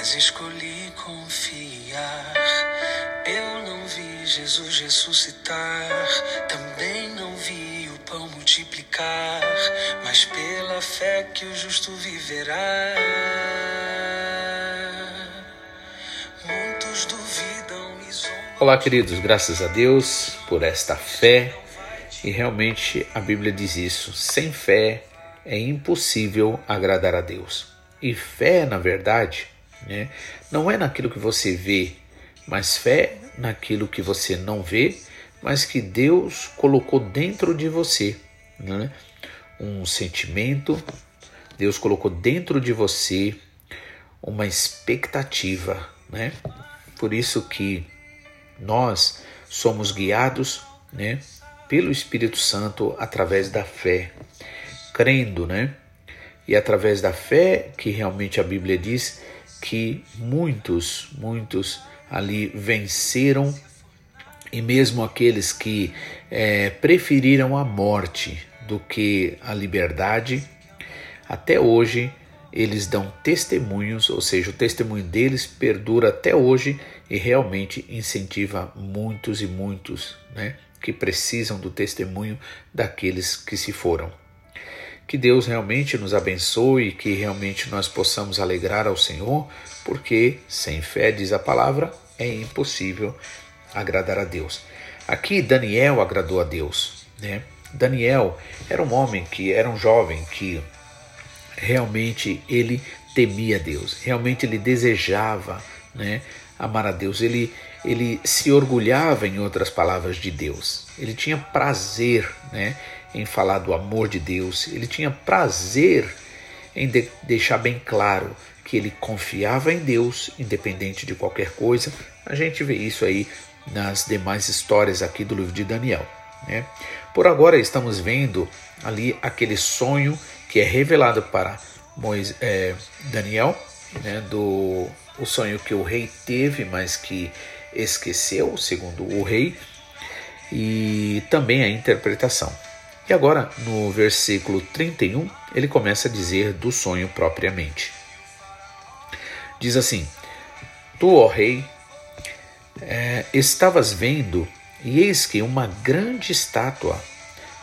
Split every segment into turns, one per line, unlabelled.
mas escolhi confiar. Eu não vi Jesus ressuscitar, também não vi o pão multiplicar, mas pela fé que o justo viverá. Muitos duvidam e zombam.
Olá, queridos, graças a Deus por esta fé. E realmente a Bíblia diz isso: sem fé é impossível agradar a Deus. E fé, na verdade, né, não é naquilo que você vê, mas fé naquilo que você não vê, mas que Deus colocou dentro de você. Né? Um sentimento, Deus colocou dentro de você uma expectativa. Né? Por isso que nós somos guiados né, pelo Espírito Santo através da fé, crendo, né? E através da fé que realmente a Bíblia diz que muitos, muitos ali venceram e mesmo aqueles que é, preferiram a morte do que a liberdade, até hoje eles dão testemunhos, ou seja, o testemunho deles perdura até hoje e realmente incentiva muitos e muitos né, que precisam do testemunho daqueles que se foram. Que Deus realmente nos abençoe, que realmente nós possamos alegrar ao Senhor, porque sem fé, diz a palavra, é impossível agradar a Deus. Aqui Daniel agradou a Deus, né? Daniel era um homem que era um jovem que realmente ele temia Deus, realmente ele desejava, né, amar a Deus. Ele ele se orgulhava, em outras palavras, de Deus. Ele tinha prazer, né, em falar do amor de Deus. Ele tinha prazer em de deixar bem claro que ele confiava em Deus, independente de qualquer coisa. A gente vê isso aí nas demais histórias aqui do livro de Daniel. Né? Por agora estamos vendo ali aquele sonho que é revelado para Moisés, é, Daniel, né, do o sonho que o rei teve, mas que esqueceu, segundo o rei, e também a interpretação. E agora, no versículo 31, ele começa a dizer do sonho propriamente. Diz assim: Tu, ó rei, é, estavas vendo, e eis que uma grande estátua,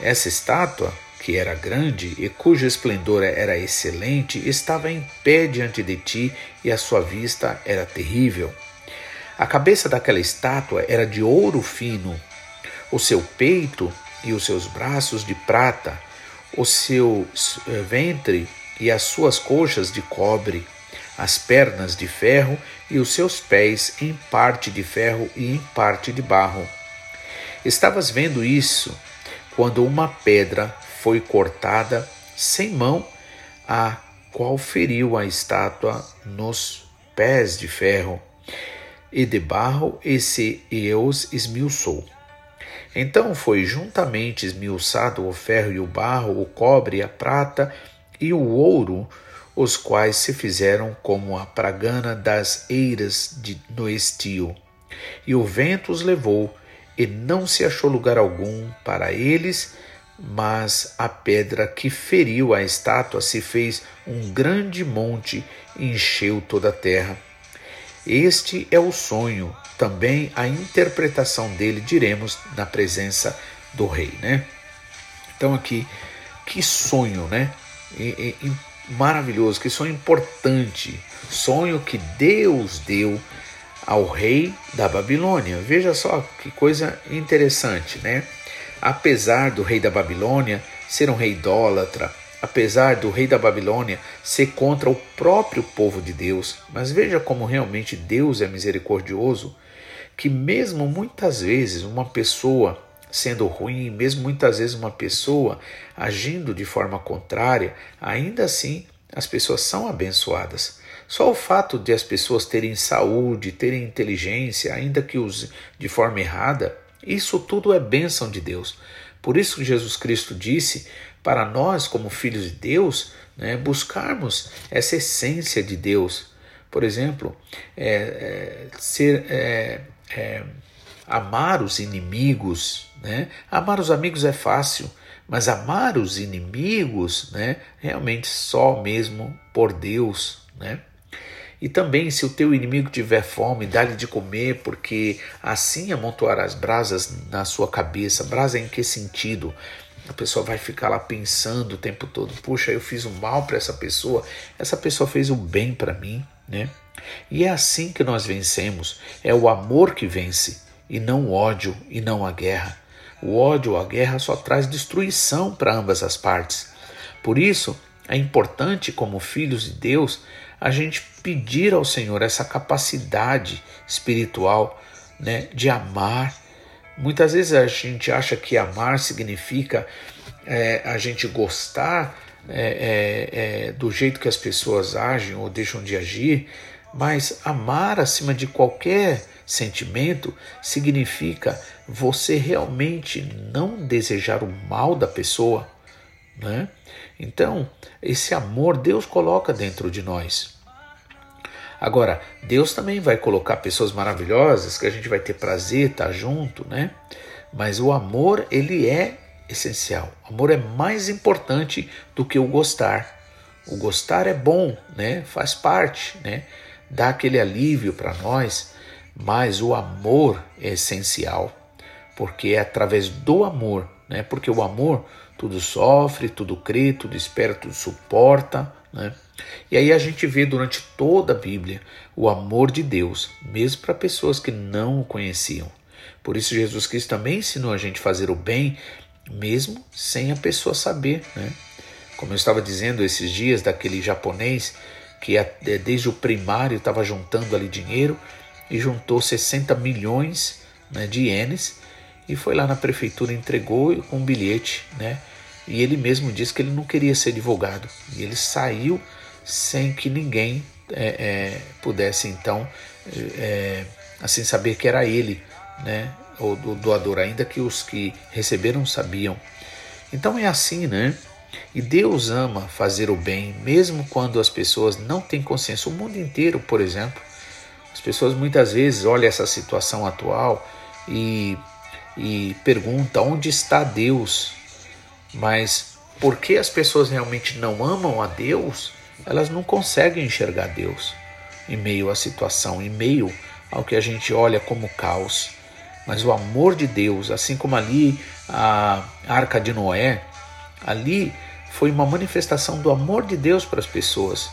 essa estátua, que era grande e cujo esplendor era excelente, estava em pé diante de ti e a sua vista era terrível. A cabeça daquela estátua era de ouro fino, o seu peito e os seus braços de prata, o seu eh, ventre e as suas coxas de cobre, as pernas de ferro e os seus pés em parte de ferro e em parte de barro. Estavas vendo isso quando uma pedra foi cortada sem mão, a qual feriu a estátua nos pés de ferro e de barro e se esmiuçou. Então foi juntamente esmiuçado o ferro e o barro, o cobre a prata e o ouro, os quais se fizeram como a pragana das eiras de, no estio. E o vento os levou, e não se achou lugar algum para eles, mas a pedra que feriu a estátua se fez um grande monte e encheu toda a terra. Este é o sonho, também a interpretação dele diremos na presença do rei, né? Então aqui, que sonho, né? E, e, maravilhoso, que sonho importante, sonho que Deus deu ao rei da Babilônia. Veja só que coisa interessante, né? apesar do rei da Babilônia ser um rei idólatra, apesar do rei da Babilônia ser contra o próprio povo de Deus, mas veja como realmente Deus é misericordioso, que mesmo muitas vezes uma pessoa sendo ruim, mesmo muitas vezes uma pessoa agindo de forma contrária, ainda assim as pessoas são abençoadas. Só o fato de as pessoas terem saúde, terem inteligência, ainda que use de forma errada, isso tudo é bênção de Deus. Por isso que Jesus Cristo disse para nós, como filhos de Deus, né, buscarmos essa essência de Deus. Por exemplo, é, é, ser, é, é amar os inimigos, né? Amar os amigos é fácil, mas amar os inimigos, né? Realmente só mesmo por Deus, né? E também, se o teu inimigo tiver fome, dá-lhe de comer, porque assim amontoarás brasas na sua cabeça. Brasa em que sentido? A pessoa vai ficar lá pensando o tempo todo: puxa, eu fiz o mal para essa pessoa, essa pessoa fez o bem para mim, né? E é assim que nós vencemos. É o amor que vence, e não o ódio e não a guerra. O ódio ou a guerra só traz destruição para ambas as partes. Por isso, é importante, como filhos de Deus, a gente pedir ao Senhor essa capacidade espiritual né, de amar. Muitas vezes a gente acha que amar significa é, a gente gostar é, é, é, do jeito que as pessoas agem ou deixam de agir, mas amar acima de qualquer sentimento significa você realmente não desejar o mal da pessoa, né? Então, esse amor Deus coloca dentro de nós. Agora, Deus também vai colocar pessoas maravilhosas que a gente vai ter prazer estar junto, né? Mas o amor, ele é essencial. O amor é mais importante do que o gostar. O gostar é bom, né? Faz parte, né? Dá aquele alívio para nós, mas o amor é essencial, porque é através do amor, né? Porque o amor tudo sofre, tudo crê, tudo espera, tudo suporta. Né? E aí a gente vê durante toda a Bíblia o amor de Deus, mesmo para pessoas que não o conheciam. Por isso Jesus Cristo também ensinou a gente a fazer o bem, mesmo sem a pessoa saber. Né? Como eu estava dizendo esses dias daquele japonês que desde o primário estava juntando ali dinheiro e juntou 60 milhões né, de ienes e foi lá na prefeitura entregou com um bilhete, né? E ele mesmo disse que ele não queria ser advogado. E ele saiu sem que ninguém é, é, pudesse, então, é, assim saber que era ele, né? O, o doador, ainda que os que receberam sabiam. Então é assim, né? E Deus ama fazer o bem, mesmo quando as pessoas não têm consciência. O mundo inteiro, por exemplo, as pessoas muitas vezes olham essa situação atual e, e perguntam onde está Deus mas porque as pessoas realmente não amam a Deus, elas não conseguem enxergar Deus em meio à situação, em meio ao que a gente olha como caos. Mas o amor de Deus, assim como ali a arca de Noé, ali foi uma manifestação do amor de Deus para as pessoas.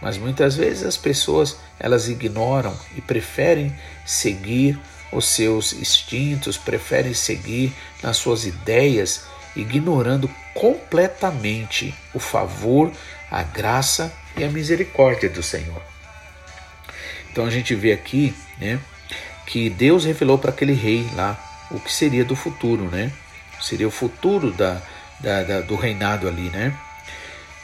Mas muitas vezes as pessoas elas ignoram e preferem seguir os seus instintos, preferem seguir nas suas ideias ignorando completamente o favor, a graça e a misericórdia do Senhor. Então a gente vê aqui, né, que Deus revelou para aquele rei lá o que seria do futuro, né? Seria o futuro da, da, da do reinado ali, né?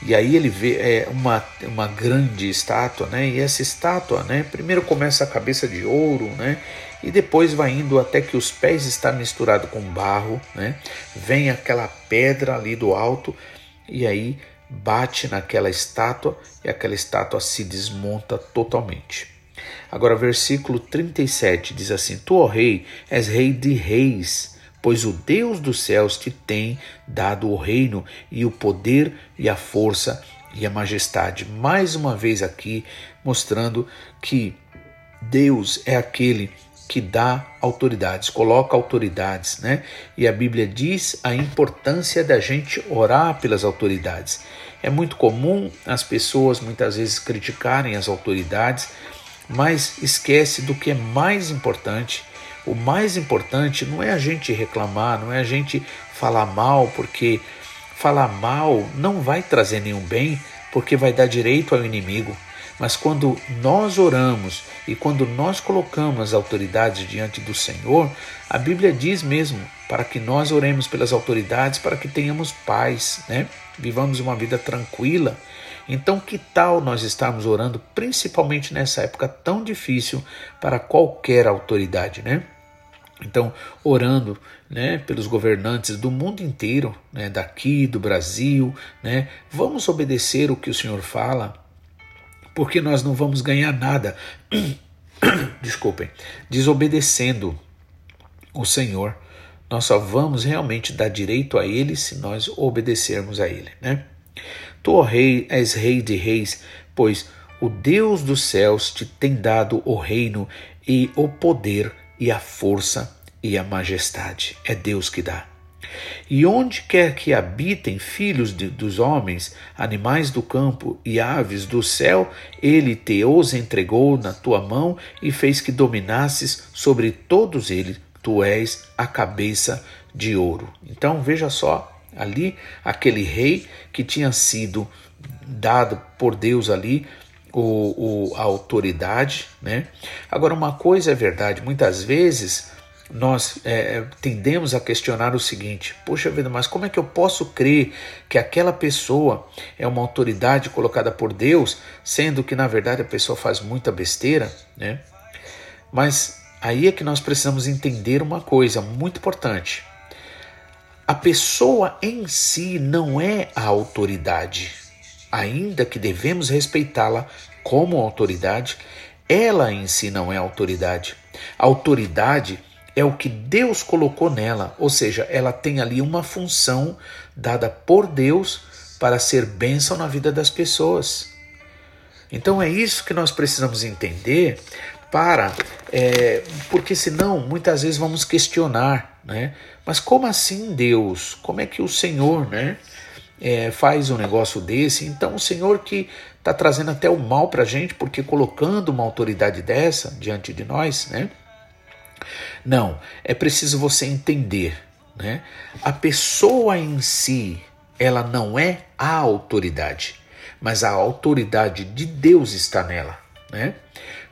E aí ele vê é, uma, uma grande estátua, né? E essa estátua, né? Primeiro começa a cabeça de ouro, né? E depois vai indo até que os pés estão misturados com barro, né? Vem aquela pedra ali do alto e aí bate naquela estátua e aquela estátua se desmonta totalmente. Agora, versículo 37 diz assim: Tu, ó rei, és rei de reis pois o Deus dos céus te tem dado o reino e o poder e a força e a majestade. Mais uma vez aqui mostrando que Deus é aquele que dá autoridades, coloca autoridades, né? E a Bíblia diz a importância da gente orar pelas autoridades. É muito comum as pessoas muitas vezes criticarem as autoridades, mas esquece do que é mais importante o mais importante não é a gente reclamar, não é a gente falar mal, porque falar mal não vai trazer nenhum bem, porque vai dar direito ao inimigo. Mas quando nós oramos e quando nós colocamos as autoridades diante do Senhor, a Bíblia diz mesmo para que nós oremos pelas autoridades, para que tenhamos paz, né? Vivamos uma vida tranquila. Então, que tal nós estarmos orando, principalmente nessa época tão difícil, para qualquer autoridade, né? Então, orando né, pelos governantes do mundo inteiro, né, daqui, do Brasil, né, vamos obedecer o que o Senhor fala, porque nós não vamos ganhar nada, desculpem, desobedecendo. o Senhor, nós só vamos realmente dar direito a Ele se nós obedecermos a Ele, né? Tu, rei, és rei de reis, pois o Deus dos céus te tem dado o reino e o poder e a força e a majestade. É Deus que dá. E onde quer que habitem filhos de, dos homens, animais do campo e aves do céu, ele te os entregou na tua mão e fez que dominasses sobre todos eles. Tu és a cabeça de ouro. Então veja só, ali aquele rei que tinha sido dado por Deus ali o, o, a autoridade, né? Agora uma coisa é verdade, muitas vezes nós é, tendemos a questionar o seguinte: poxa vida, mas como é que eu posso crer que aquela pessoa é uma autoridade colocada por Deus, sendo que na verdade a pessoa faz muita besteira, né? Mas aí é que nós precisamos entender uma coisa muito importante. A pessoa em si não é a autoridade, ainda que devemos respeitá-la como autoridade, ela em si não é autoridade. Autoridade é o que Deus colocou nela, ou seja, ela tem ali uma função dada por Deus para ser bênção na vida das pessoas. Então é isso que nós precisamos entender para, é, porque senão muitas vezes vamos questionar, né? Mas como assim Deus? Como é que o Senhor, né? É, faz um negócio desse, então o Senhor que está trazendo até o mal para a gente, porque colocando uma autoridade dessa diante de nós, né? Não, é preciso você entender, né? A pessoa em si, ela não é a autoridade, mas a autoridade de Deus está nela, né?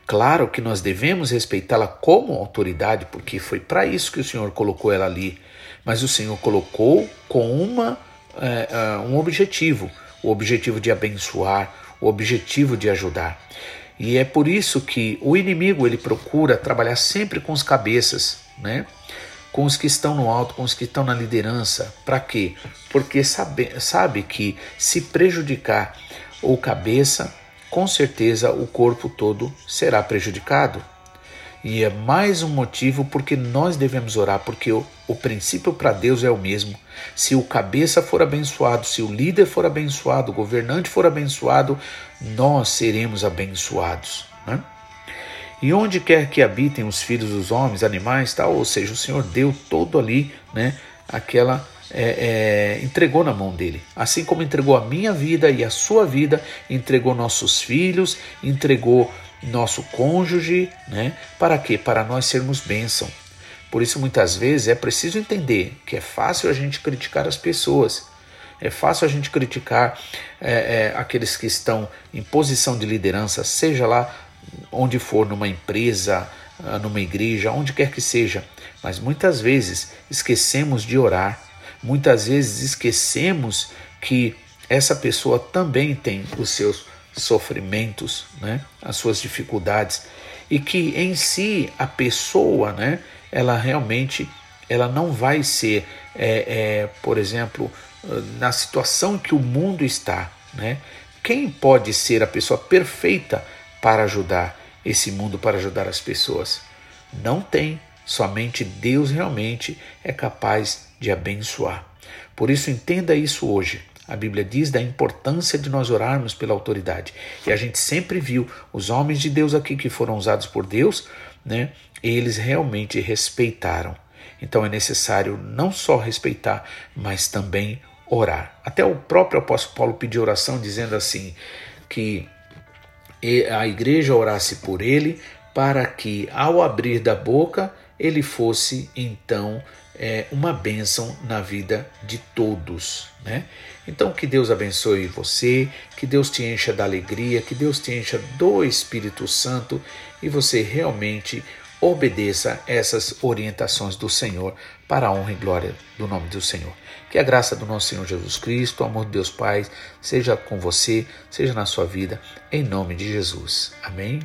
Claro que nós devemos respeitá-la como autoridade, porque foi para isso que o Senhor colocou ela ali. Mas o Senhor colocou com uma, é, um objetivo: o objetivo de abençoar, o objetivo de ajudar. E é por isso que o inimigo ele procura trabalhar sempre com os cabeças, né? com os que estão no alto, com os que estão na liderança. Para quê? Porque sabe, sabe que se prejudicar o cabeça, com certeza o corpo todo será prejudicado. E é mais um motivo porque nós devemos orar, porque o, o princípio para Deus é o mesmo. Se o cabeça for abençoado, se o líder for abençoado, o governante for abençoado, nós seremos abençoados. Né? E onde quer que habitem os filhos dos homens, animais, tal, ou seja, o Senhor deu todo ali, né, aquela é, é, entregou na mão dele. Assim como entregou a minha vida e a sua vida, entregou nossos filhos, entregou nosso cônjuge, né? Para quê? Para nós sermos bênção. Por isso, muitas vezes, é preciso entender que é fácil a gente criticar as pessoas, é fácil a gente criticar é, é, aqueles que estão em posição de liderança, seja lá onde for, numa empresa, ah, numa igreja, onde quer que seja. Mas muitas vezes esquecemos de orar, muitas vezes esquecemos que essa pessoa também tem os seus sofrimentos, né, as suas dificuldades e que em si a pessoa, né, ela realmente ela não vai ser, é, é, por exemplo, na situação que o mundo está, né? Quem pode ser a pessoa perfeita para ajudar esse mundo, para ajudar as pessoas? Não tem. Somente Deus realmente é capaz de abençoar. Por isso, entenda isso hoje. A Bíblia diz da importância de nós orarmos pela autoridade. E a gente sempre viu os homens de Deus aqui que foram usados por Deus, né? Eles realmente respeitaram. Então é necessário não só respeitar, mas também orar. Até o próprio apóstolo Paulo pediu oração dizendo assim que a igreja orasse por ele para que ao abrir da boca ele fosse então é, uma bênção na vida de todos, né? Então que Deus abençoe você, que Deus te encha da alegria, que Deus te encha do Espírito Santo e você realmente obedeça essas orientações do Senhor para a honra e glória do nome do Senhor. Que a graça do nosso Senhor Jesus Cristo, o amor de Deus Pai, seja com você, seja na sua vida, em nome de Jesus. Amém.